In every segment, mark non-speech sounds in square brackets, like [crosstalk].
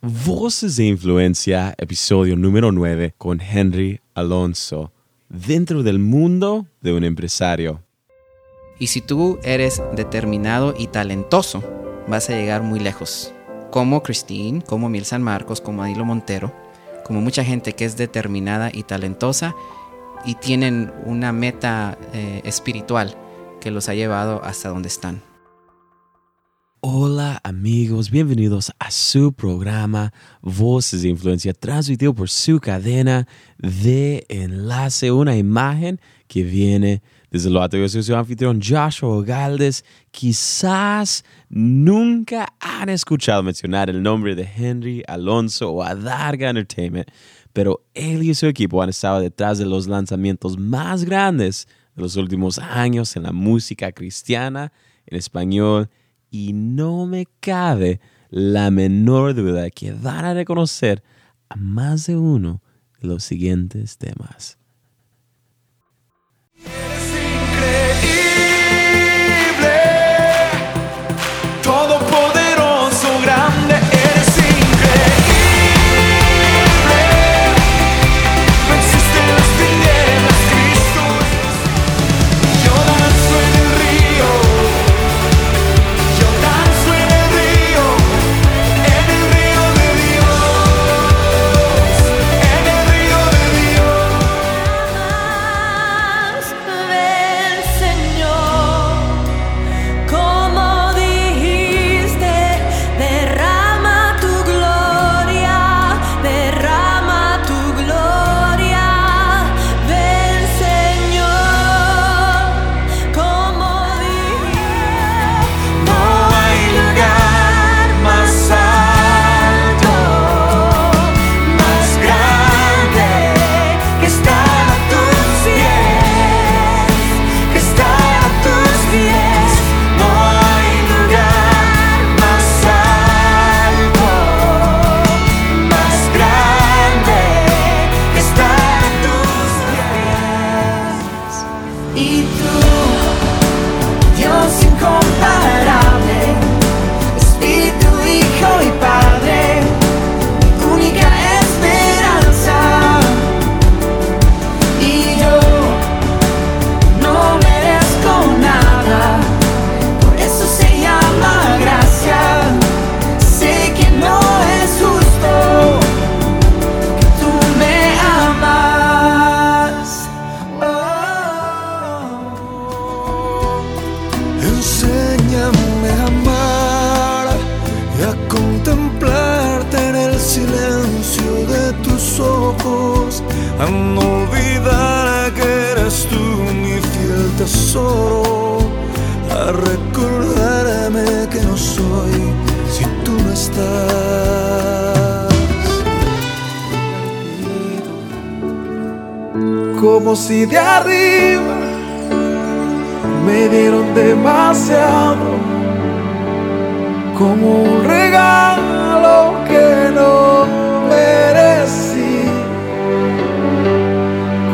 Voces de Influencia, episodio número 9 con Henry Alonso, dentro del mundo de un empresario. Y si tú eres determinado y talentoso, vas a llegar muy lejos. Como Christine, como Mil San Marcos, como Adilo Montero, como mucha gente que es determinada y talentosa y tienen una meta eh, espiritual que los ha llevado hasta donde están. Hola amigos, bienvenidos a su programa Voces de Influencia, transmitido por su cadena de enlace, una imagen que viene desde lo alto. Yo soy su anfitrión Joshua Galdes. Quizás nunca han escuchado mencionar el nombre de Henry Alonso o Adarga Entertainment, pero él y su equipo han estado detrás de los lanzamientos más grandes de los últimos años en la música cristiana, en español y no me cabe la menor duda que van a reconocer a más de uno de los siguientes temas. Si de arriba me dieron demasiado, como un regalo que no merecí,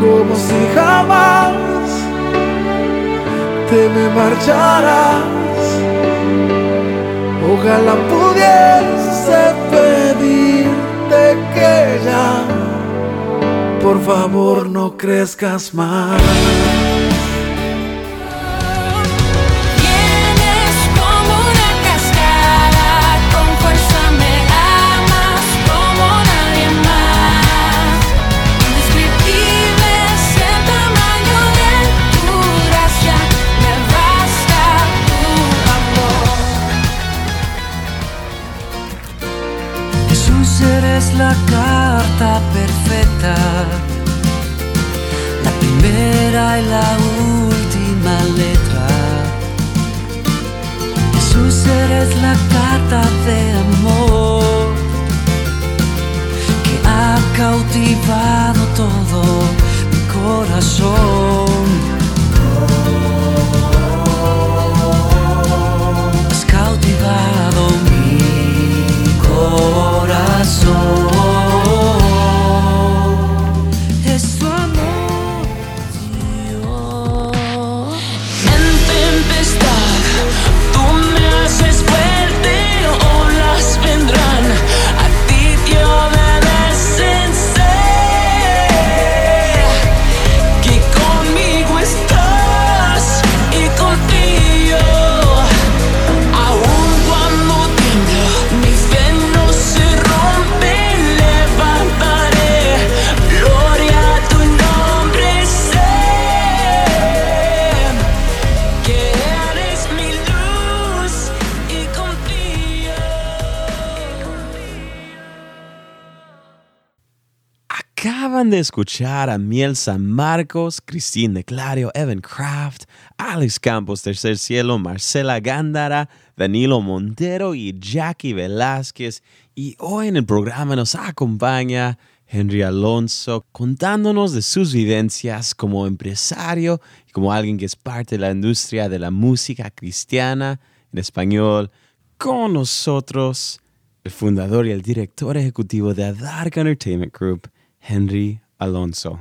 como si jamás te me marcharás. Ojalá pudiese pedirte que ya por favor no crezcas más. Escuchar a Miel San Marcos, Cristín de Clario, Evan Kraft, Alex Campos, Tercer Cielo, Marcela Gándara, Danilo Montero y Jackie Velázquez. Y hoy en el programa nos acompaña Henry Alonso contándonos de sus vivencias como empresario y como alguien que es parte de la industria de la música cristiana en español. Con nosotros, el fundador y el director ejecutivo de Adarga Entertainment Group, Henry Alonso.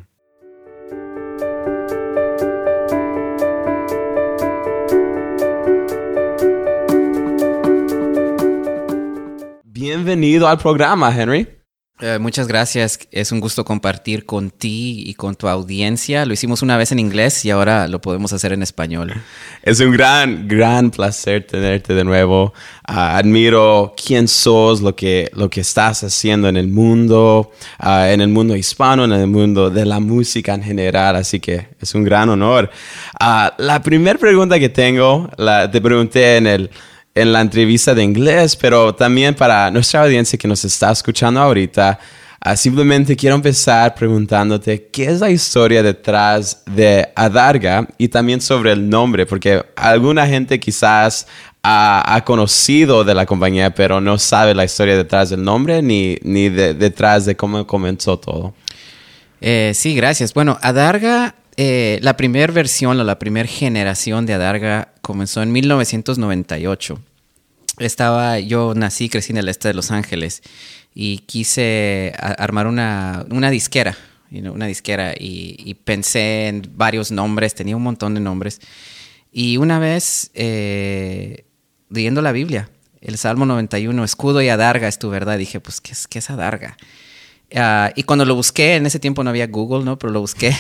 Bienvenido al programa, Henry. Eh, muchas gracias. Es un gusto compartir con ti y con tu audiencia. Lo hicimos una vez en inglés y ahora lo podemos hacer en español. Es un gran, gran placer tenerte de nuevo. Ah, admiro quién sos, lo que, lo que estás haciendo en el mundo, ah, en el mundo hispano, en el mundo de la música en general. Así que es un gran honor. Ah, la primera pregunta que tengo, la, te pregunté en el en la entrevista de inglés, pero también para nuestra audiencia que nos está escuchando ahorita, uh, simplemente quiero empezar preguntándote qué es la historia detrás de Adarga y también sobre el nombre, porque alguna gente quizás ha, conocido de la compañía, pero no sabe la historia detrás del nombre ni, ni de, detrás de cómo comenzó todo. Eh, sí, gracias. Bueno, Adarga eh, la primera versión la primera generación de Adarga comenzó en 1998. Estaba, yo nací, crecí en el este de Los Ángeles y quise armar una, una disquera, una disquera y, pensé en varios nombres, tenía un montón de nombres. Y una vez, eh, leyendo la Biblia, el Salmo 91, escudo y adarga es tu verdad, dije, pues, ¿qué es, qué es adarga? Ah, y cuando lo busqué, en ese tiempo no había Google, ¿no? Pero lo busqué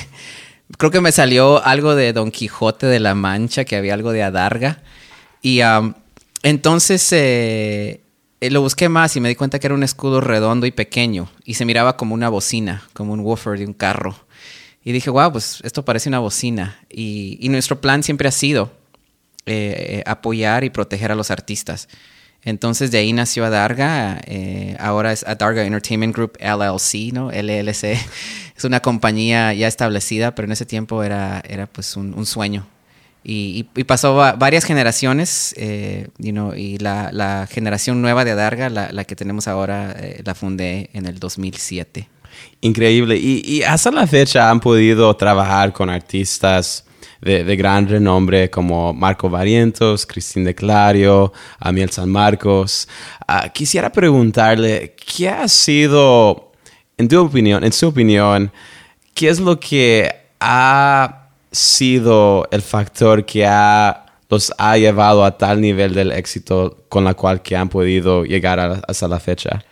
creo que me salió algo de Don Quijote de la Mancha, que había algo de adarga. Y entonces eh, eh, lo busqué más y me di cuenta que era un escudo redondo y pequeño y se miraba como una bocina, como un woofer de un carro. Y dije, wow, pues esto parece una bocina. Y, nuestro plan siempre ha sido eh, apoyar y proteger a los artistas. Entonces de ahí nació Adarga, eh, ahora es Adarga Entertainment Group LLC, ¿no? LLC. [laughs] Es una compañía ya establecida, pero en ese tiempo era, era pues un, sueño. Y, pasó varias generaciones, eh, y la, generación nueva de Adarga, la, que tenemos ahora, eh, la fundé en el 2007. Increíble. Y hasta la fecha han podido trabajar con artistas de, gran renombre como Marco Varientos, Cristín de Clario, Amiel San Marcos. Ah, quisiera preguntarle, ¿qué ha sido, en tu opinión, en su opinión, qué es lo que ha sido el factor que ha, los ha llevado a tal nivel del éxito con la cual que han podido llegar hasta la fecha?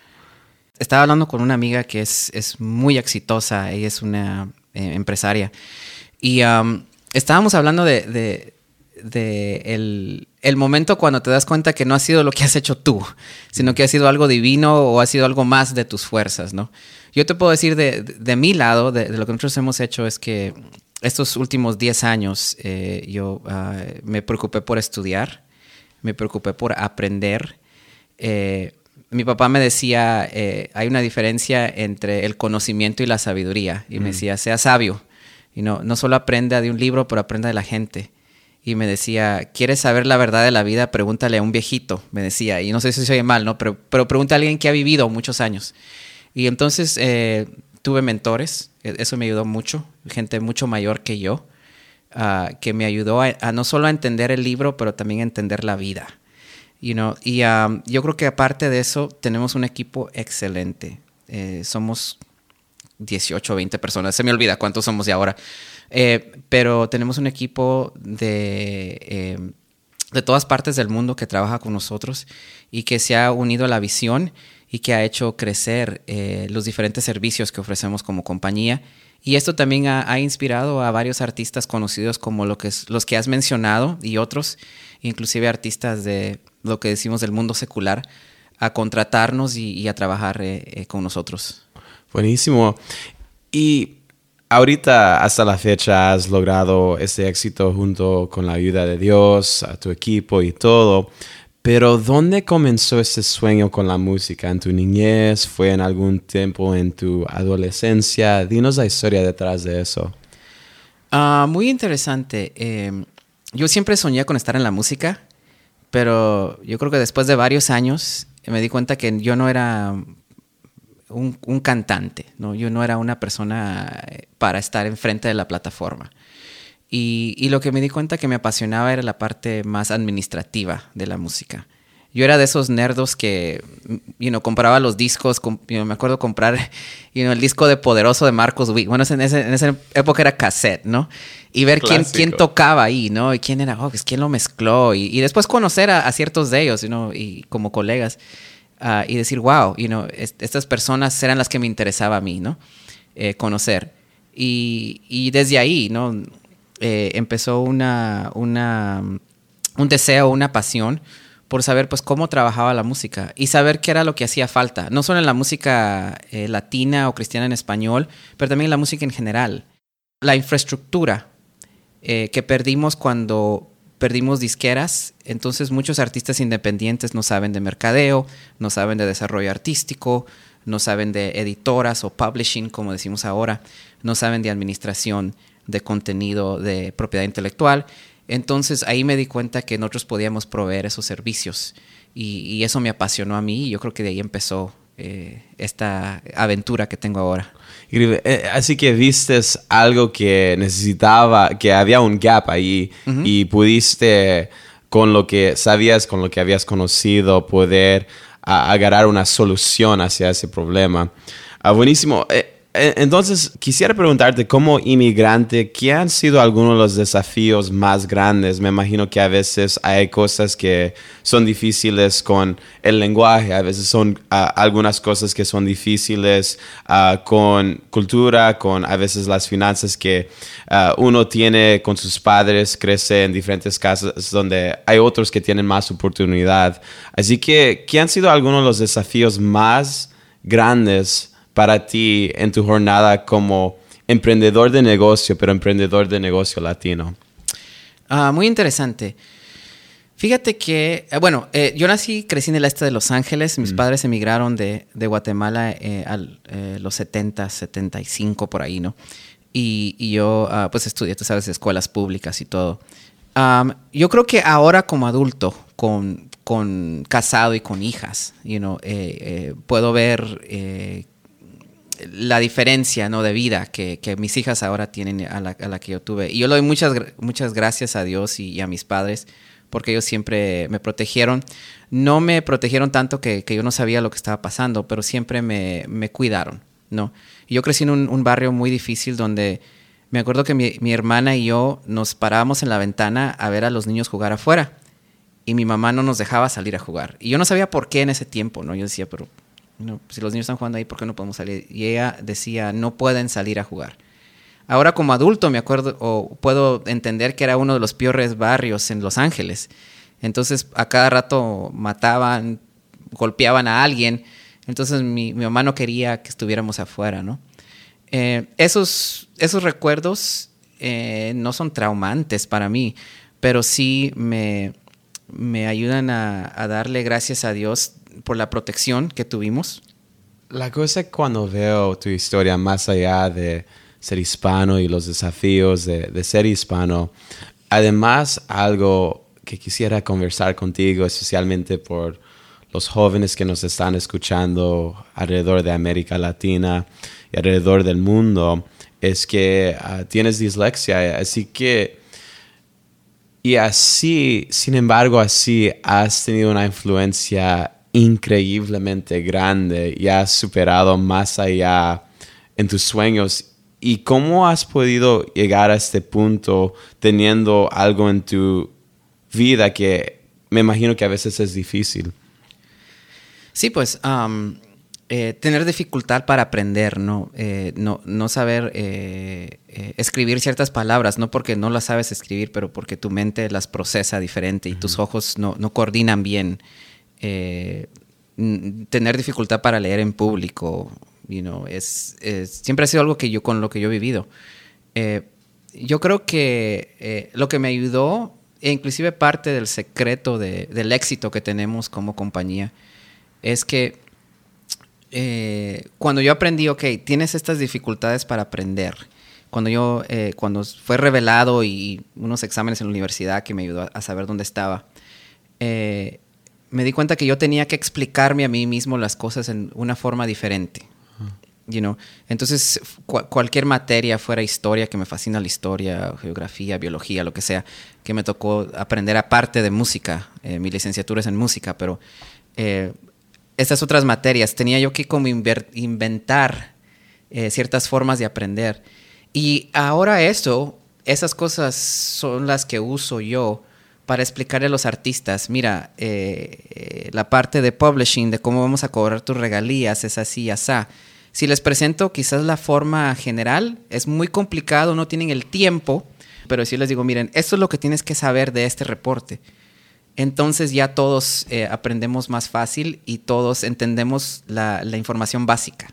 Estaba hablando con una amiga que es, es muy exitosa, ella es una eh, empresaria. Y um, estábamos hablando de, el, momento cuando te das cuenta que no ha sido lo que has hecho tú, sino que ha sido algo divino o ha sido algo más de tus fuerzas, ¿no? Yo te puedo decir de, mi lado, de, lo que nosotros hemos hecho es que estos últimos 10 años eh, yo ah, me preocupé por estudiar, me preocupé por aprender. Eh, mi papá me decía, eh, hay una diferencia entre el conocimiento y la sabiduría, y me mm. decía, sea sabio y no, no solo aprenda de un libro, pero aprenda de la gente. Y me decía, ¿quieres saber la verdad de la vida? Pregúntale a un viejito, me decía. Y no sé si se oye mal, ¿no? Pero, pero pregunta a alguien que ha vivido muchos años. Y entonces eh, tuve mentores, e, eso me ayudó mucho, gente mucho mayor que yo, ah, que me ayudó a, no solo a entender el libro, pero también a entender la vida. You? Y ah, yo creo que aparte de eso, tenemos un equipo excelente. Eh, somos 18 o 20 personas, se me olvida cuántos somos de ahora. Eh, pero tenemos un equipo de, eh, de todas partes del mundo que trabaja con nosotros y que se ha unido a la visión y que ha hecho crecer eh, los diferentes servicios que ofrecemos como compañía. Y esto también ha, inspirado a varios artistas conocidos como lo que los que has mencionado y otros, inclusive artistas de lo que decimos del mundo secular, a contratarnos y a trabajar con nosotros. Buenísimo. Y ahorita hasta la fecha has logrado ese éxito junto con la ayuda de Dios, a tu equipo y todo. Pero ¿dónde comenzó ese sueño con la música? ¿En tu niñez? ¿Fue en algún tiempo en tu adolescencia? Dinos la historia detrás de eso. Ah, muy interesante. Em, yo siempre soñé con estar en la música, pero yo creo que después de varios años me di cuenta que yo no era un, cantante, ¿no? yo no era una persona eh, para estar enfrente de la plataforma. Y, lo que me di cuenta que me apasionaba era la parte más administrativa de la música. Yo era de esos nerdos que, you know, compraba los discos, me acuerdo comprar, [laughs] you know, el disco de Poderoso de Marcos Witt. Bueno, en, en, esa época era cassette, ¿no? Y ver quién, quién tocaba ahí, ¿no? Y quién era, oh, pues quién lo mezcló. Y, después conocer a, ciertos de ellos, you know, y como colegas. Ah, y decir, wow, you know, estas personas eran las que me interesaba a mí, ¿no? Eh, conocer. Y, y desde ahí, ¿no? Eh, empezó una, una, un deseo, una pasión por saber pues cómo trabajaba la música y saber qué era lo que hacía falta, no solo en la música eh, latina o cristiana en español, pero también en la música en general. La infraestructura eh, que perdimos cuando perdimos disqueras, entonces muchos artistas independientes no saben de mercadeo, no saben de desarrollo artístico, no saben de editoras o publishing, como decimos ahora, no saben de administración de contenido de propiedad intelectual. Entonces ahí me di cuenta que nosotros podíamos proveer esos servicios y, eso me apasionó a mí y yo creo que de ahí empezó eh, esta aventura que tengo ahora. Eh, así que vistes algo que necesitaba, que había un gap ahí y pudiste con lo que sabías, con lo que habías conocido, poder agarrar una solución hacia ese problema. Ah, buenísimo. Eh, eh, entonces, quisiera preguntarte, como inmigrante, ¿qué han sido algunos de los desafíos más grandes? Me imagino que a veces hay cosas que son difíciles con el lenguaje, a veces son algunas cosas que son difíciles ah, con cultura, con a veces las finanzas que ah, uno tiene con sus padres, crece en diferentes casas donde hay otros que tienen más oportunidad. Así que, ¿qué han sido algunos de los desafíos más grandes? Para ti en tu jornada como emprendedor de negocio, pero emprendedor de negocio latino? Ah, muy interesante. Fíjate que, eh, bueno, eh, yo nací, crecí en el este de Los Ángeles. Mis mm. padres emigraron de, Guatemala eh, a los 70, 75 por ahí, ¿no? Y, yo, ah, pues, estudié, tú sabes, escuelas públicas y todo. yo creo que ahora como adulto, con, con casado y con hijas, you know, puedo ver la diferencia ¿no? de vida que, mis hijas ahora tienen a la, que yo tuve. Y yo le doy muchas, muchas gracias a Dios y, a mis padres porque ellos siempre me protegieron. No me protegieron tanto que, yo no sabía lo que estaba pasando, pero siempre me, cuidaron. ¿no? yo crecí en un, barrio muy difícil donde me acuerdo que mi, mi hermana y yo nos parábamos en la ventana a ver a los niños jugar afuera y mi mamá no nos dejaba salir a jugar. Y yo no sabía por qué en ese tiempo, ¿no? Yo decía, pero si los niños están jugando ahí, ¿por qué no podemos salir? Y ella decía, no pueden salir a jugar. Ahora como adulto me acuerdo o puedo entender que era uno de los peores barrios en Los Ángeles. Entonces a cada rato mataban, golpeaban a alguien. Entonces mi, mamá no quería que estuviéramos afuera, ¿no? Eh, esos, esos recuerdos eh, no son traumantes para mí, pero sí me, me ayudan a, a darle gracias a Dios por la protección que tuvimos. La cosa cuando veo tu historia más allá de ser hispano y los desafíos de, ser hispano, además algo que quisiera conversar contigo, especialmente por los jóvenes que nos están escuchando alrededor de América Latina y alrededor del mundo, es que ah, tienes dislexia, así que y así, sin embargo, así has tenido una influencia increíblemente grande y has superado más allá en tus sueños. ¿Y cómo has podido llegar a este punto teniendo algo en tu vida que me imagino que a veces es difícil? Sí, pues eh, tener dificultad para aprender, ¿no? Eh, no, no, saber eh, escribir ciertas palabras, no porque no las sabes escribir, pero porque tu mente las procesa diferente y tus ojos no, no coordinan bien. Eh, tener dificultad para leer en público, you know, es, siempre ha sido algo que yo, con lo que yo he vivido. Eh, yo creo que eh, lo que me ayudó e inclusive parte del secreto de- del éxito que tenemos como compañía es que eh, cuando yo aprendí, ok, tienes estas dificultades para aprender. Cuando yo, eh, cuando fue revelado y unos exámenes en la universidad que me ayudó a, a saber dónde estaba, eh, me di cuenta que yo tenía que explicarme a mí mismo las cosas en una forma diferente. You know? Entonces, cu- cualquier materia, fuera historia, que me fascina la historia, geografía, biología, lo que sea, que me tocó aprender aparte de música. eh, mi licenciatura es en música, pero eh, estas otras materias tenía yo que como inventar eh, ciertas formas de aprender. Y ahora eso, esas cosas son las que uso yo para explicarle a los artistas, mira, eh, eh, la parte de publishing, de cómo vamos a cobrar tus regalías, es así, asá. Si les presento quizás la forma general, es muy complicado, no tienen el tiempo, pero si les digo, miren, esto es lo que tienes que saber de este reporte. Entonces ya todos eh, aprendemos más fácil y todos entendemos la información básica,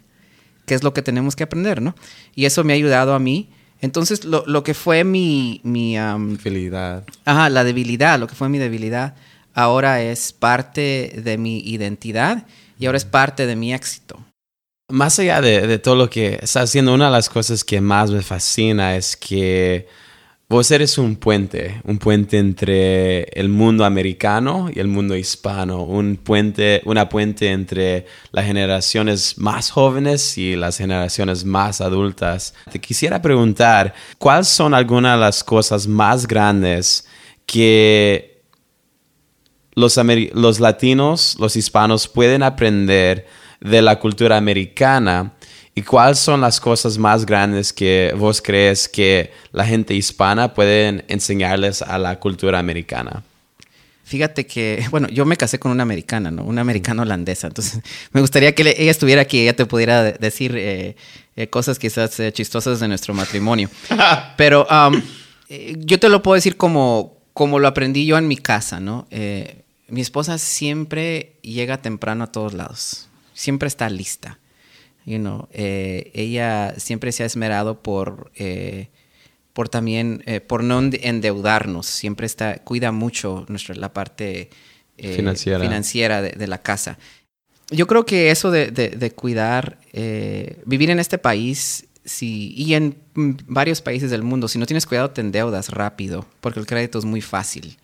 que es lo que tenemos que aprender, ¿no? Y eso me ha ayudado a mí. Entonces, lo, lo que fue mi, mi am, Felicidad. Ajá, la debilidad, lo que fue mi debilidad, ahora es parte de mi identidad y ahora es parte de mi éxito. Más allá de, de todo lo que estás haciendo, una de las cosas que más me fascina es que vos eres un puente, un puente entre el mundo americano y el mundo hispano, un puente, una puente entre las generaciones más jóvenes y las generaciones más adultas. Te quisiera preguntar, ¿cuáles son algunas de las cosas más grandes que los, los latinos, los hispanos pueden aprender de la cultura americana y cuáles son las cosas más grandes que vos crees que la gente hispana pueden enseñarles a la cultura americana? Fíjate que, bueno, yo me casé con una americana, ¿no? Una americana holandesa. Entonces, [laughs] me gustaría que ella estuviera aquí, ella te pudiera de- decir eh, eh, cosas quizás eh, chistosas de nuestro matrimonio. [laughs] Pero um, yo te lo puedo decir como, como lo aprendí yo en mi casa, ¿no? Mi esposa siempre llega temprano a todos lados. Siempre está lista. You know, eh, ella siempre se ha esmerado por... eh, por también, eh, por no ende- endeudarnos. Siempre está, cuida mucho nuestra, la parte Financiera. financiera de, de la casa. Yo creo que eso de, de- de cuidar, vivir en este país si, y en varios países del mundo, si no tienes cuidado te endeudas rápido, porque el crédito es muy fácil.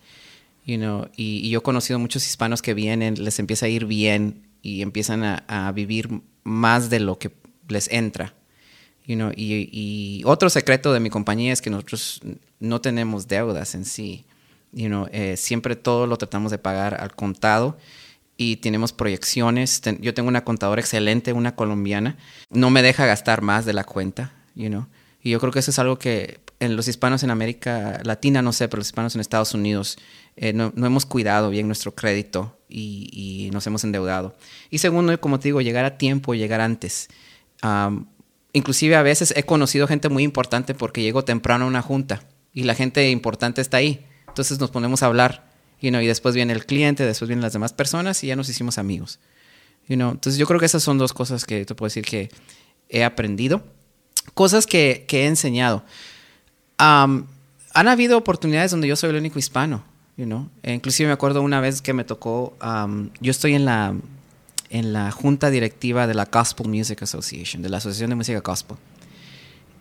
You know, y, y yo he conocido muchos hispanos que vienen, les empieza a ir bien y empiezan a, a vivir más de lo que les entra. You y, otro secreto de mi compañía es que nosotros no tenemos deudas en sí. You eh, siempre todo lo tratamos de pagar al contado y tenemos proyecciones. Yo tengo una contadora excelente, una colombiana. No me deja gastar más de la cuenta. You? Y yo creo que eso es algo que en los hispanos en América Latina, no sé, pero los hispanos en Estados Unidos eh, no, no hemos cuidado bien nuestro crédito y, nos hemos endeudado. Y segundo, como te digo, llegar a tiempo, llegar antes. Am, inclusive a veces he conocido gente muy importante porque llego temprano a una junta y la gente importante está ahí. Entonces nos ponemos a hablar, you know, y después viene el cliente, después vienen las demás personas y ya nos hicimos amigos. You know? Entonces yo creo que esas son dos cosas que te puedo decir que he aprendido. Cosas que, he enseñado. Han habido oportunidades donde yo soy el único hispano, you know? E inclusive me acuerdo una vez que me tocó, am, yo estoy en la, en la junta directiva de la Gospel Music Association, de la Asociación de Música Gospel.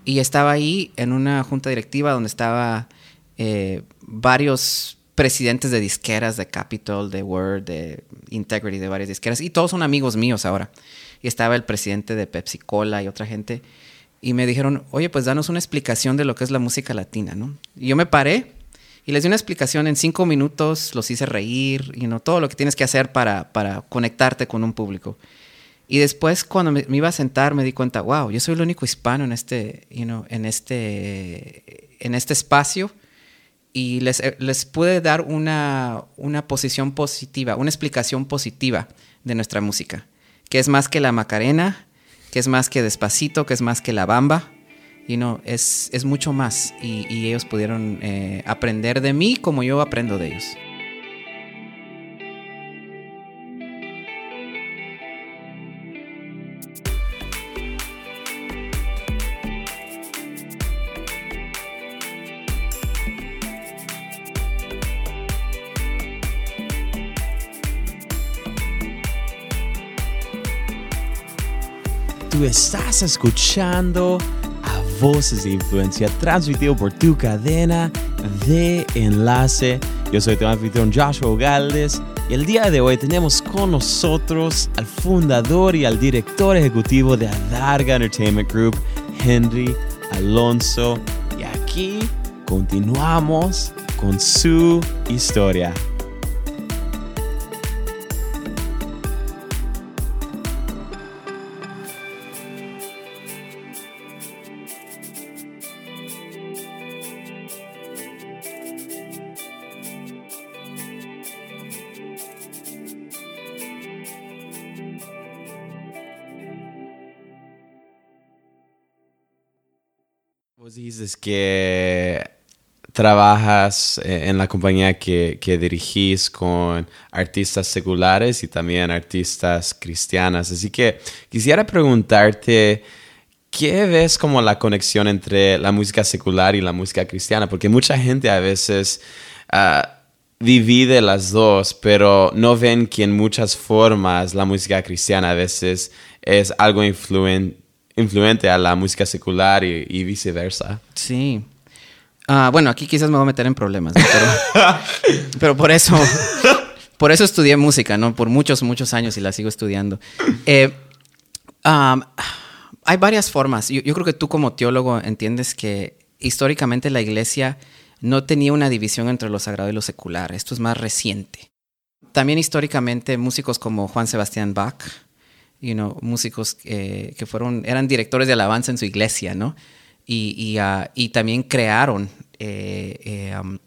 Y estaba ahí en una junta directiva donde estaba eh, varios presidentes de disqueras, de Capitol, de Word, de Integrity, de varias disqueras. Y todos son amigos míos ahora. Y estaba el presidente de Pepsi Cola y otra gente. Y me dijeron, oye, pues danos una explicación de lo que es la música latina, ¿no? Y yo me paré y les di una explicación en cinco minutos, los hice reír, y no todo lo que tienes que hacer para, para conectarte con un público. Y después cuando me, me iba a sentar me di cuenta, wow, yo soy el único hispano en este, you know, en este, en este espacio y les, eh, les pude dar una, una posición positiva, una explicación positiva de nuestra música, que es más que la Macarena, que es más que Despacito, que es más que la Bamba, y no, es, es, mucho más y, y ellos pudieron eh, aprender de mí como yo aprendo de ellos. Tú estás escuchando Voces de Influencia, transmitido por tu cadena de enlace. Yo soy tu anfitrión Joshua Galdes y el día de hoy tenemos con nosotros al fundador y al director ejecutivo de Adarga Entertainment Group, Henry Alonso. Y aquí continuamos con su historia. Dices que trabajas eh, en la compañía que, dirigís con artistas seculares y también artistas cristianas. Así que quisiera preguntarte, ¿qué ves como la conexión entre la música secular y la música cristiana? Porque mucha gente a veces uh, divide las dos, pero no ven que en muchas formas la música cristiana a veces es algo influente influente a la música secular y, viceversa. Sí. Uh, bueno, aquí quizás me voy a meter en problemas, ¿no? pero, [laughs] pero, por eso, por eso estudié música, ¿no? Por muchos, muchos años y la sigo estudiando. Eh, um, hay varias formas. Yo, yo, creo que tú como teólogo entiendes que históricamente la iglesia no tenía una división entre lo sagrado y lo secular. Esto es más reciente. También históricamente músicos como Juan Sebastián Bach, you know, músicos eh, que fueron, eran directores de alabanza en su iglesia, ¿no? Y, y, uh, y también crearon eh, eh, um,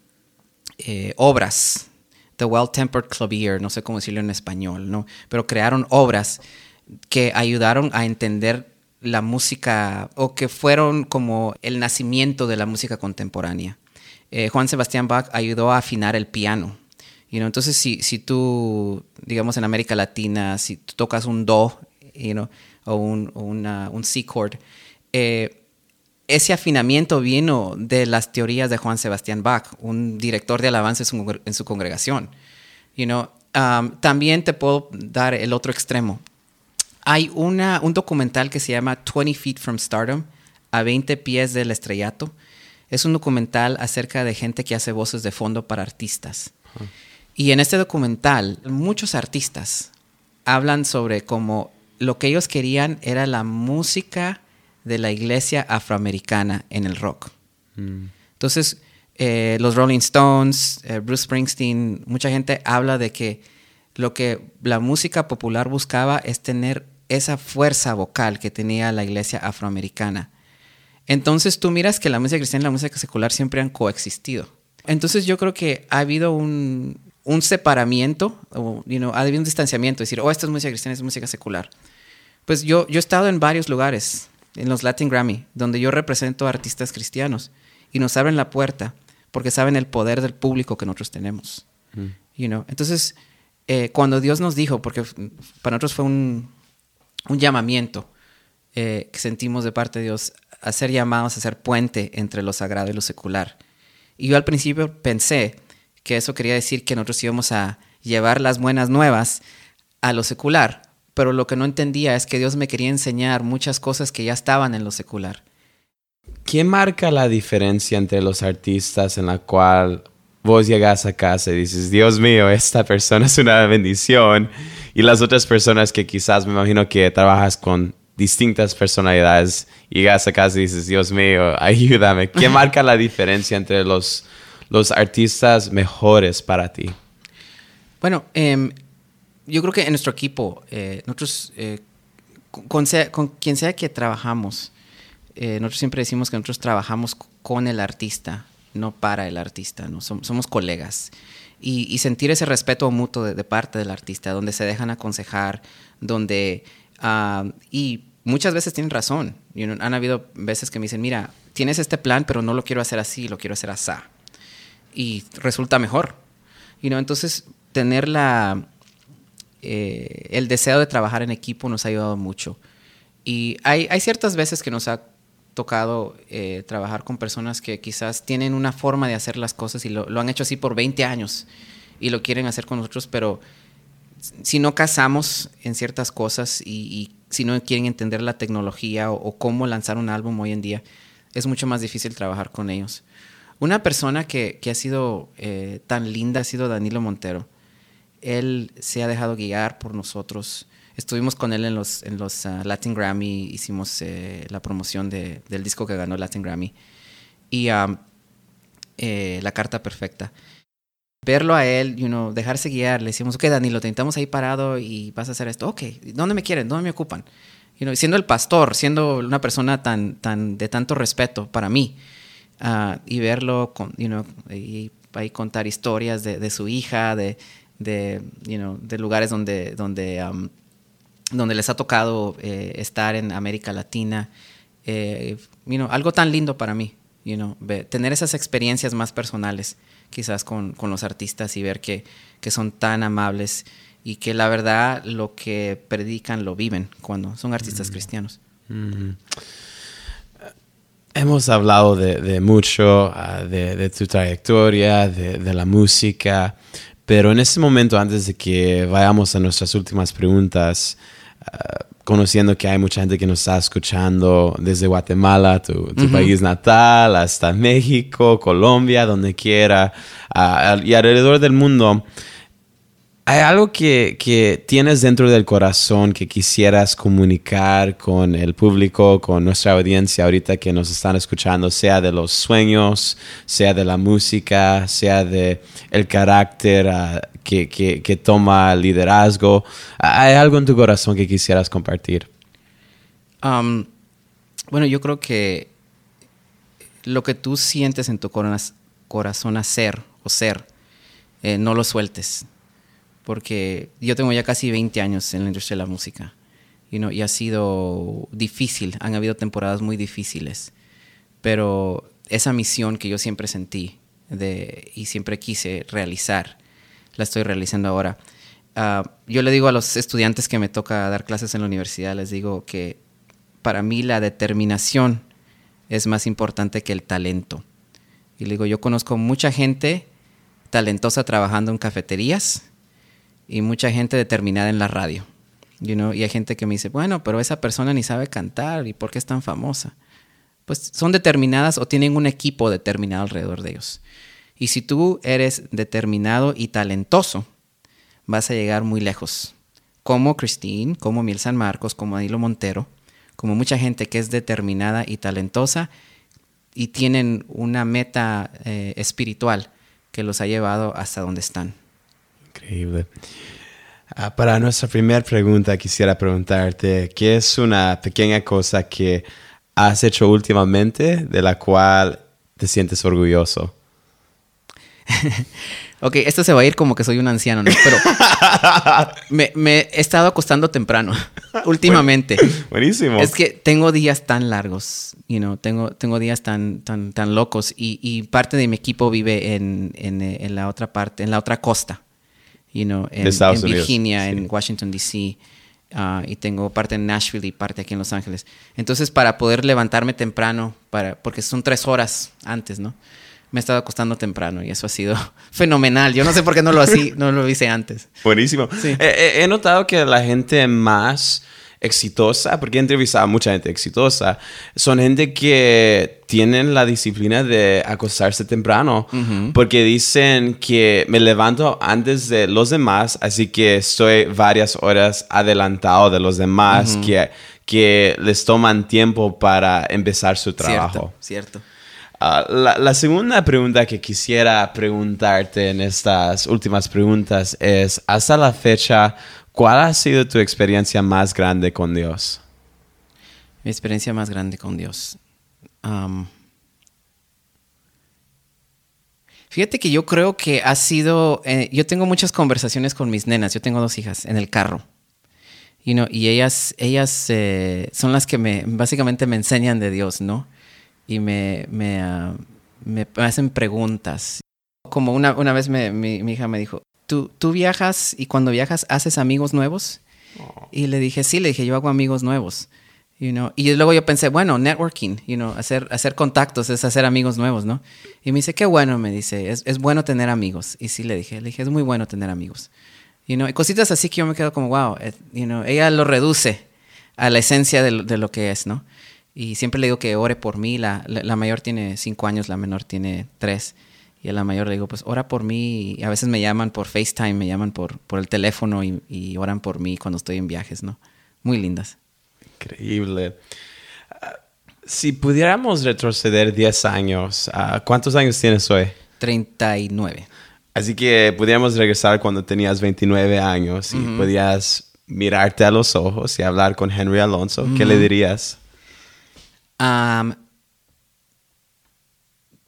eh, obras, The Well-Tempered Clavier, no sé cómo decirlo en español, ¿no? Pero crearon obras que ayudaron a entender la música o que fueron como el nacimiento de la música contemporánea. Eh, Juan Sebastián Bach ayudó a afinar el piano. You know, entonces, si, si tú, digamos en América Latina, si tú tocas un do you know, o un, una, un C chord. Eh, ese afinamiento vino de las teorías de Juan Sebastián Bach, un director de alabanza en su, en su congregación. You know, um, también te puedo dar el otro extremo. Hay una, un documental que se llama 20 Feet from Stardom, a 20 pies del estrellato. Es un documental acerca de gente que hace voces de fondo para artistas. Uh -huh. Y en este documental, muchos artistas hablan sobre cómo lo que ellos querían era la música de la iglesia afroamericana en el rock. Mm. Entonces, eh, los Rolling Stones, eh, Bruce Springsteen, mucha gente habla de que lo que la música popular buscaba es tener esa fuerza vocal que tenía la iglesia afroamericana. Entonces tú miras que la música cristiana y la música secular siempre han coexistido. Entonces yo creo que ha habido un, un separamiento, o, you know, ha habido un distanciamiento, decir, oh, esta es música cristiana, es música secular. Pues yo, yo he estado en varios lugares, en los Latin Grammy, donde yo represento a artistas cristianos y nos abren la puerta porque saben el poder del público que nosotros tenemos. Mm. You know? Entonces, eh, cuando Dios nos dijo, porque para nosotros fue un, un llamamiento eh, que sentimos de parte de Dios, a ser llamados a ser puente entre lo sagrado y lo secular. Y yo al principio pensé que eso quería decir que nosotros íbamos a llevar las buenas nuevas a lo secular, pero lo que no entendía es que Dios me quería enseñar muchas cosas que ya estaban en lo secular. ¿Qué marca la diferencia entre los artistas en la cual vos llegas a casa y dices, Dios mío, esta persona es una bendición, y las otras personas que quizás me imagino que trabajas con distintas personalidades, llegas a casa y dices, Dios mío, [laughs] ayúdame. ¿Qué marca la diferencia entre los, los artistas mejores para ti? Bueno, eh, yo creo que en nuestro equipo, eh, nosotros, eh, con, sea, con, quien sea que trabajamos, eh, nosotros siempre decimos que nosotros trabajamos con el artista, no para el artista, ¿no? Som somos colegas. Y, y, sentir ese respeto mutuo de, de, parte del artista, donde se dejan aconsejar, donde... Uh, y muchas veces tienen razón. You know, han habido veces que me dicen, mira, tienes este plan, pero no lo quiero hacer así, lo quiero hacer así. Y resulta mejor. Know, entonces, tener la eh, el deseo de trabajar en equipo nos ha ayudado mucho. Y hay, hay ciertas veces que nos ha tocado eh, trabajar con personas que quizás tienen una forma de hacer las cosas y lo, lo, han hecho así por 20 años y lo quieren hacer con nosotros, pero si no casamos en ciertas cosas y, si no quieren entender la tecnología o, cómo lanzar un álbum hoy en día, es mucho más difícil trabajar con ellos. Una persona que, que ha sido eh, tan linda ha sido Danilo Montero. Él se ha dejado guiar por nosotros. Estuvimos con él en los, en los uh, Latin Grammy, hicimos eh, la promoción de, del disco que ganó Latin Grammy. Y eh, La Carta Perfecta verlo a él, you dejarse guiar, le decimos, ok, Danilo, te intentamos ahí parado y vas a hacer esto. Ok, ¿dónde me quieren? ¿Dónde me ocupan? You know, siendo el pastor, siendo una persona tan, tan de tanto respeto para mí, uh, y verlo, con, you know, y ahí contar historias de, de su hija, de, de, you know, de lugares donde, donde, um, donde les ha tocado eh, estar en América Latina. Eh, you know, algo tan lindo para mí, you know, tener esas experiencias más personales quizás con, con los artistas y ver que, que, son tan amables y que la verdad lo que predican lo viven cuando son artistas mm. cristianos. Mm. Hemos hablado de, de mucho, uh, de, de, tu trayectoria, de, de, la música, pero en este momento, antes de que vayamos a nuestras últimas preguntas, uh, conociendo que hay mucha gente que nos está escuchando desde Guatemala, tu, tu uh -huh. país natal, hasta México, Colombia, donde quiera, uh, y alrededor del mundo. ¿Hay algo que, que, tienes dentro del corazón que quisieras comunicar con el público, con nuestra audiencia ahorita que nos están escuchando, sea de los sueños, sea de la música, sea de el carácter uh, que, que, que, toma liderazgo? ¿Hay algo en tu corazón que quisieras compartir? Um, bueno, yo creo que lo que tú sientes en tu corazón hacer o ser, eh, no lo sueltes porque yo tengo ya casi 20 años en la industria de la música y ha sido difícil, han habido temporadas muy difíciles, pero esa misión que yo siempre sentí y siempre quise realizar, la estoy realizando ahora. Uh, yo le digo a los estudiantes que me toca dar clases en la universidad, les digo que para mí la determinación es más importante que el talento. Y le digo, yo conozco mucha gente talentosa trabajando en cafeterías, y mucha gente determinada en la radio. You know? Y hay gente que me dice, bueno, pero esa persona ni sabe cantar y por qué es tan famosa. Pues son determinadas o tienen un equipo determinado alrededor de ellos. Y si tú eres determinado y talentoso, vas a llegar muy lejos. Como Christine, como Miel San Marcos, como Adilo Montero, como mucha gente que es determinada y talentosa y tienen una meta eh, espiritual que los ha llevado hasta donde están. Increíble. Uh, para nuestra primera pregunta, quisiera preguntarte, ¿qué es una pequeña cosa que has hecho últimamente de la cual te sientes orgulloso? [laughs] ok, esto se va a ir como que soy un anciano, ¿no? Pero [laughs] me, me, he estado acostando temprano [laughs] últimamente. Buenísimo. Es que tengo días tan largos, you know, tengo, tengo días tan, tan, tan locos y, y parte de mi equipo vive en, en, en la otra parte, en la otra costa you know, en, en Virginia, sí. en Washington, D.C. Uh, y tengo parte en Nashville y parte aquí en Los Ángeles. Entonces, para poder levantarme temprano, para, porque son tres horas antes, ¿no? Me he estado acostando temprano y eso ha sido [laughs] fenomenal. Yo no sé por qué no lo, así, [laughs] no lo hice antes. Buenísimo. Sí. He, he notado que la gente más exitosa, porque he entrevistado a mucha gente exitosa, son gente que tienen la disciplina de acostarse temprano, uh -huh. porque dicen que me levanto antes de los demás, así que estoy varias horas adelantado de los demás uh -huh. que, que les toman tiempo para empezar su trabajo. Cierto. cierto. Uh, la, la, segunda pregunta que quisiera preguntarte en estas últimas preguntas es, hasta la fecha, ¿Cuál ha sido tu experiencia más grande con Dios? Mi experiencia más grande con Dios. Fíjate que yo creo que ha sido. Eh, yo tengo muchas conversaciones con mis nenas. Yo tengo dos hijas en el carro. You y ellas, ellas eh, son las que me básicamente me enseñan de Dios, ¿no? Y me, me, uh, me hacen preguntas. Como una, una vez me, mi hija me dijo, ¿tú, tú viajas y cuando viajas haces amigos nuevos? Oh. Y le dije, sí, le dije, yo hago amigos nuevos. You know? Y luego yo pensé, bueno, networking, you know, hacer, hacer contactos es hacer amigos nuevos, ¿no? Y me dice, qué bueno, me dice, es, es bueno tener amigos. Y sí, le dije, le dije, es muy bueno tener amigos. You know, y cositas así que yo me quedo como, wow, eh, you know, ella lo reduce a la esencia de, lo- de lo que es, ¿no? Y siempre le digo que ore por mí. La, la, la mayor tiene cinco años, la menor tiene tres. Y a la mayor le digo, pues ora por mí. Y a veces me llaman por FaceTime, me llaman por, por el teléfono y, y oran por mí cuando estoy en viajes, ¿no? Muy lindas. Increíble. Ah, si pudiéramos retroceder 10 años, ah, ¿cuántos años tienes hoy? 39. Así que pudiéramos regresar cuando tenías 29 años y podías mirarte a los ojos y hablar con Henry Alonso. ¿Qué le dirías? Am,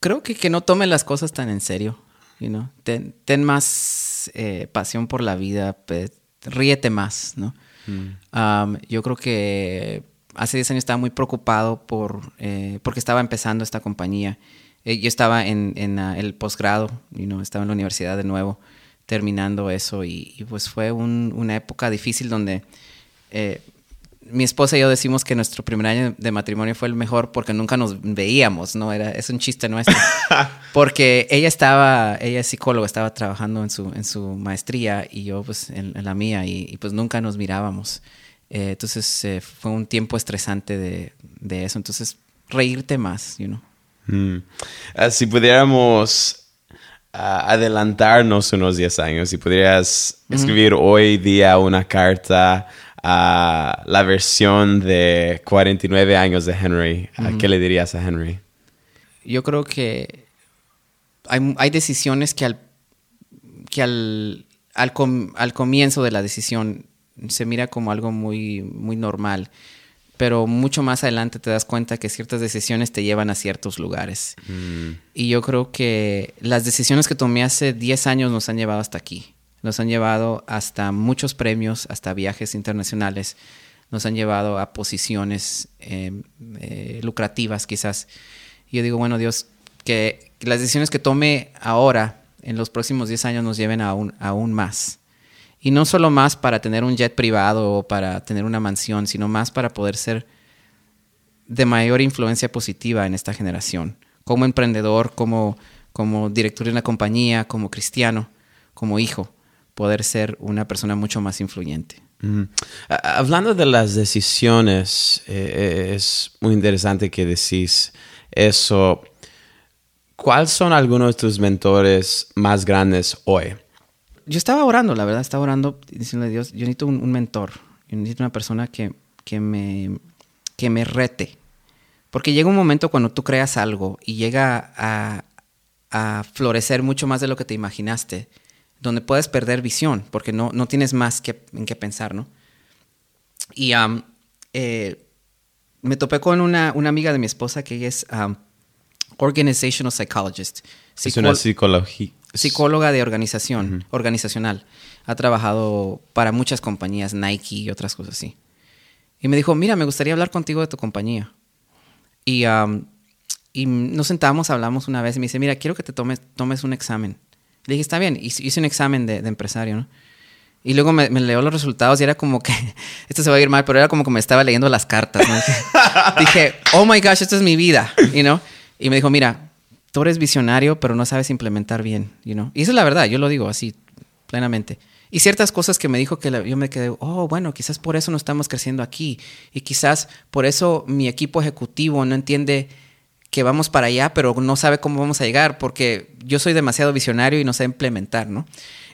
creo que, que no tome las cosas tan en serio. You know? ten, ten más eh, pasión por la vida, pe- ríete más, ¿no? Am, yo creo que hace 10 años estaba muy preocupado por, eh, porque estaba empezando esta compañía. Eh, yo estaba en, en, ah, el posgrado, you know, estaba en la universidad de nuevo, terminando eso, y, y pues fue un- una época difícil donde eh, mi esposa y yo decimos que nuestro primer año de matrimonio fue el mejor porque nunca nos veíamos, ¿no? Era, es un chiste nuestro. [laughs] Porque ella estaba, ella es psicóloga, estaba trabajando en su, en su maestría y yo pues en, en la mía y, y, pues nunca nos mirábamos. Eh, entonces eh, fue un tiempo estresante de, de eso. Entonces reírte más, you know. Mm. Ah, si pudiéramos ah, adelantarnos unos 10 años, si pudieras escribir hoy día una carta a la versión de 49 años de Henry, ¿a ¿qué le dirías a Henry? Yo creo que hay, hay decisiones que al, que al, al, com- al comienzo de la decisión se mira como algo muy, muy normal, pero mucho más adelante te das cuenta que ciertas decisiones te llevan a ciertos lugares. Y yo creo que las decisiones que tomé hace 10 años nos han llevado hasta aquí. Nos han llevado hasta muchos premios, hasta viajes internacionales. Nos han llevado a posiciones eh, eh, lucrativas quizás. Y yo digo, bueno, Dios, que las decisiones que tome ahora, en los próximos 10 años, nos lleven aún, aún más. Y no solo más para tener un jet privado o para tener una mansión, sino más para poder ser de mayor influencia positiva en esta generación. Como emprendedor, como, como director de una compañía, como cristiano, como hijo, poder ser una persona mucho más influyente. Mm. Hablando de las decisiones, eh, eh, es muy interesante que decís eso. ¿Cuáles son algunos de tus mentores más grandes hoy? Yo estaba orando, la verdad, estaba orando diciendo a Dios, yo necesito un, un mentor, yo necesito una persona que, que, me, que me rete. Porque llega un momento cuando tú creas algo y llega a, a florecer mucho más de lo que te imaginaste, donde puedes perder visión, porque no, no tienes más que, en qué pensar, ¿no? Y eh, me topé con una, una amiga de mi esposa que ella es am, organizational psychologist. Es una psicología. psicóloga de organización, organizacional. Ha trabajado para muchas compañías, Nike y otras cosas así. Y me dijo, mira, me gustaría hablar contigo de tu compañía. Y, y nos sentamos, hablamos una vez y me dice, mira, quiero que te tomes, tomes un examen. Le dije, está bien, hice hice un examen de, de empresario, ¿no? Y luego me, me leyó los resultados y era como que, [laughs] esto se va a ir mal, pero era como que me estaba leyendo las cartas, ¿no? Dije, [laughs] dije, oh my gosh, esto es mi vida, you know? Y me dijo, mira, tú eres visionario, pero no sabes implementar bien, you know? Y eso es la verdad, yo lo digo así, plenamente. Y ciertas cosas que me dijo que la- yo me quedé, oh, bueno, quizás por eso no estamos creciendo aquí. Y quizás por eso mi equipo ejecutivo no entiende que vamos para allá, pero no sabe cómo vamos a llegar, porque yo soy demasiado visionario y no sé implementar, ¿no?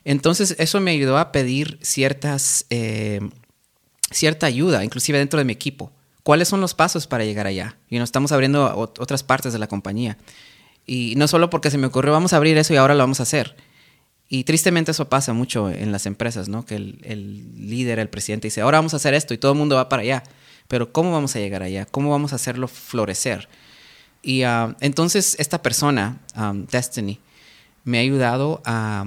Entonces, eso me ayudó a pedir ciertas, eh, cierta ayuda, inclusive dentro de mi equipo. ¿Cuáles son los pasos para llegar allá? Y nos estamos abriendo otras partes de la compañía. Y no solo porque se me ocurrió, vamos a abrir eso y ahora lo vamos a hacer. Y tristemente eso pasa mucho en las empresas, ¿no? Que el, el líder, el presidente dice, ahora vamos a hacer esto y todo el mundo va para allá. Pero ¿cómo vamos a llegar allá? ¿Cómo vamos a hacerlo florecer? Y ah, entonces esta persona, um, Destiny, me ha ayudado a...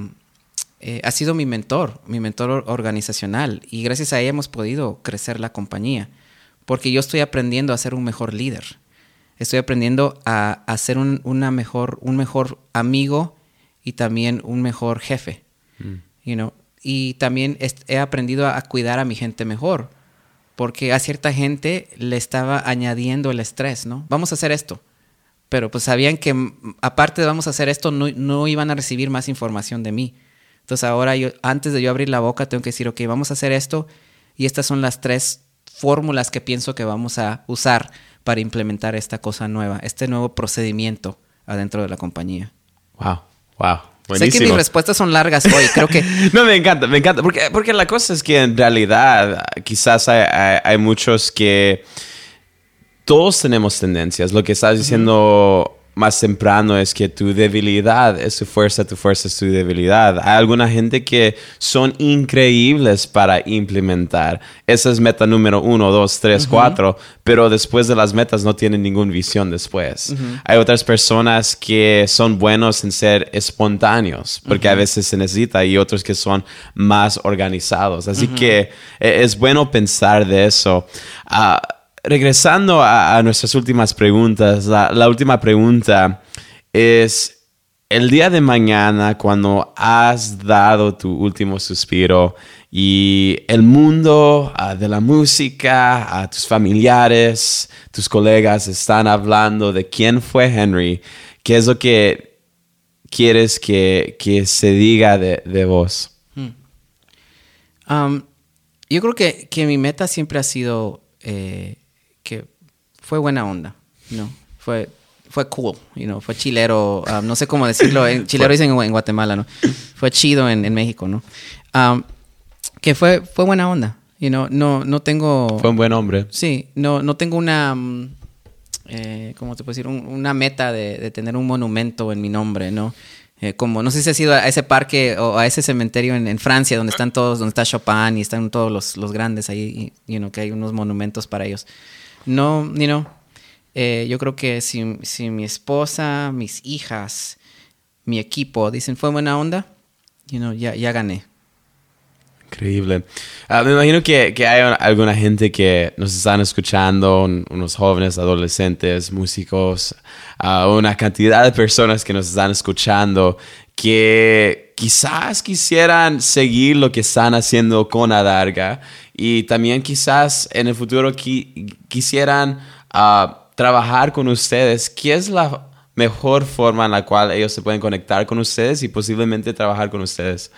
eh, ha sido mi mentor, mi mentor or- organizacional. Y gracias a ella hemos podido crecer la compañía. Porque yo estoy aprendiendo a ser un mejor líder. Estoy aprendiendo a, a ser un, una mejor, un mejor amigo y también un mejor jefe. You know? Y también he aprendido a, a cuidar a mi gente mejor. Porque a cierta gente le estaba añadiendo el estrés, ¿no? Vamos a hacer esto. Pero pues sabían que mm, aparte de vamos a hacer esto, no, no iban a recibir más información de mí. Entonces ahora yo, antes de yo abrir la boca, tengo que decir, ok, vamos a hacer esto y estas son las tres fórmulas que pienso que vamos a usar para implementar esta cosa nueva, este nuevo procedimiento adentro de la compañía. Wow, wow. Sé que mis respuestas son largas hoy, creo que... [laughs] no, me encanta, me encanta, porque, porque la cosa es que en realidad quizás hay, hay muchos que todos tenemos tendencias. Lo que estás diciendo más temprano es que tu debilidad es tu fuerza, tu fuerza es tu debilidad. Hay alguna gente que son increíbles para implementar. Esa es meta número uno, dos, tres, cuatro, pero después de las metas no tienen ninguna visión después. Hay otras personas que son buenos en ser espontáneos, porque a veces se necesita, y otros que son más organizados. Así que e, es bueno pensar de eso. Regresando a, nuestras últimas preguntas, la, última pregunta es, el día de mañana, cuando has dado tu último suspiro y el mundo ah, de la música, a tus familiares, tus colegas están hablando de quién fue Henry, ¿qué es lo que quieres que, se diga de, vos? Hmm. Um, yo creo que, que, mi meta siempre ha sido eh, que fue buena onda, ¿no? Fue, fue cool, you know, fue chilero, um, no sé cómo decirlo, en, [laughs] chilero dicen en, Guatemala, ¿no? Fue chido en, México, ¿no? Um, que fue, fue buena onda, you know, no, no tengo... Fue un buen hombre. Sí, no, no tengo una... Um, eh, ¿Cómo te puedo decir? una meta de, tener un monumento en mi nombre, ¿no? Eh, como, no sé si has ido a ese parque o a ese cementerio en, Francia donde están todos, donde está Chopin y están todos los, los grandes ahí, y, you know, que hay unos monumentos para ellos. No, ni no. Eh, yo creo que si, mi esposa, mis hijas, mi equipo dicen fue buena onda, you ya, ya gané. Increíble. Ah, me imagino que, hay alguna gente que nos están escuchando, unos jóvenes, adolescentes, músicos, uh, una cantidad de personas que nos están escuchando que quizás quisieran seguir lo que están haciendo con Adarga y también quizás en el futuro quisieran ah, trabajar con ustedes. ¿Qué es la mejor forma en la cual ellos se pueden conectar con ustedes y posiblemente trabajar con ustedes?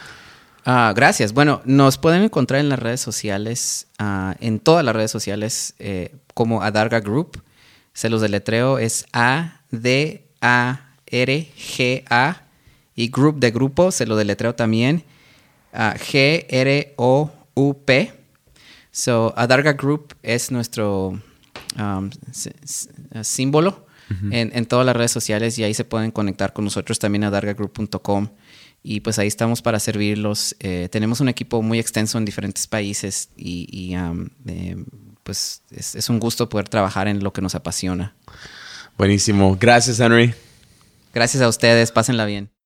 Ah, gracias. Bueno, nos pueden encontrar en las redes sociales, ah, en todas las redes sociales, eh, como Adarga Group. Se los deletreo, es A-D-A-R-G-A. Y Group de grupo, se lo deletreo también, G-R-O-U-P. So, Adarga Group es nuestro um, símbolo en, todas las redes sociales y ahí se pueden conectar con nosotros también a adargagroup.com y pues ahí estamos para servirlos. Eh, tenemos un equipo muy extenso en diferentes países y, um, eh, pues es, es un gusto poder trabajar en lo que nos apasiona. Buenísimo. Gracias, Henry. Gracias a ustedes. Pásenla bien.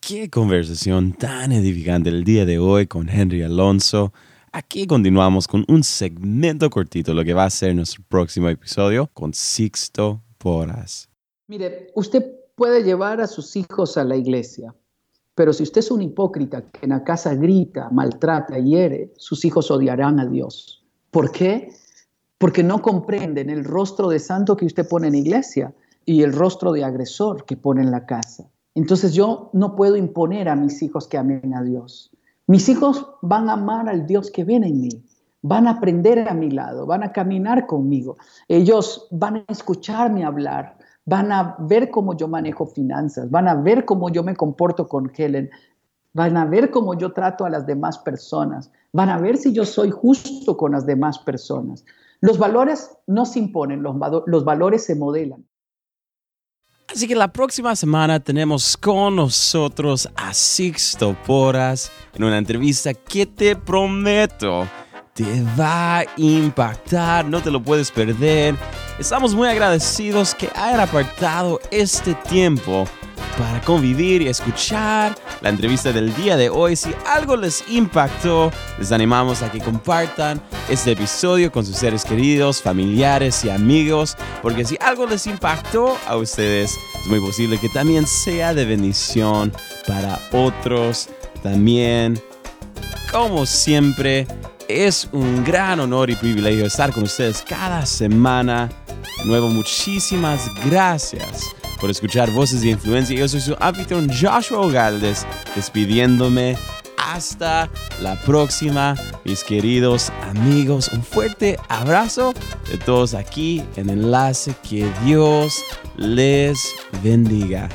Qué conversación tan edificante el día de hoy con Henry Alonso. Aquí continuamos con un segmento cortito, lo que va a ser nuestro próximo episodio con Sixto Poras. Mire, usted puede llevar a sus hijos a la iglesia, pero si usted es un hipócrita que en la casa grita, maltrata, hiere, sus hijos odiarán a Dios. ¿Por qué? Porque no comprenden el rostro de santo que usted pone en la iglesia y el rostro de agresor que pone en la casa. Entonces yo no puedo imponer a mis hijos que amen a Dios. Mis hijos van a amar al Dios que viene en mí, van a aprender a mi lado, van a caminar conmigo. Ellos van a escucharme hablar, van a ver cómo yo manejo finanzas, van a ver cómo yo me comporto con Helen, van a ver cómo yo trato a las demás personas, van a ver si yo soy justo con las demás personas. Los valores no se imponen, los, los valores se modelan. Así que la próxima semana tenemos con nosotros a Sixto Poras en una entrevista que te prometo te va a impactar, no te lo puedes perder. Estamos muy agradecidos que hayan apartado este tiempo para convivir y escuchar la entrevista del día de hoy. Si algo les impactó, les animamos a que compartan este episodio con sus seres queridos, familiares y amigos, porque si algo les impactó a ustedes, es muy posible que también sea de bendición para otros también. Como siempre, es un gran honor y privilegio estar con ustedes cada semana. De nuevo, muchísimas gracias por escuchar Voces de Influencia. Yo soy su anfitrión Joshua Galdes, despidiéndome hasta la próxima, mis queridos amigos. Un fuerte abrazo de todos aquí en Enlace. Que Dios les bendiga.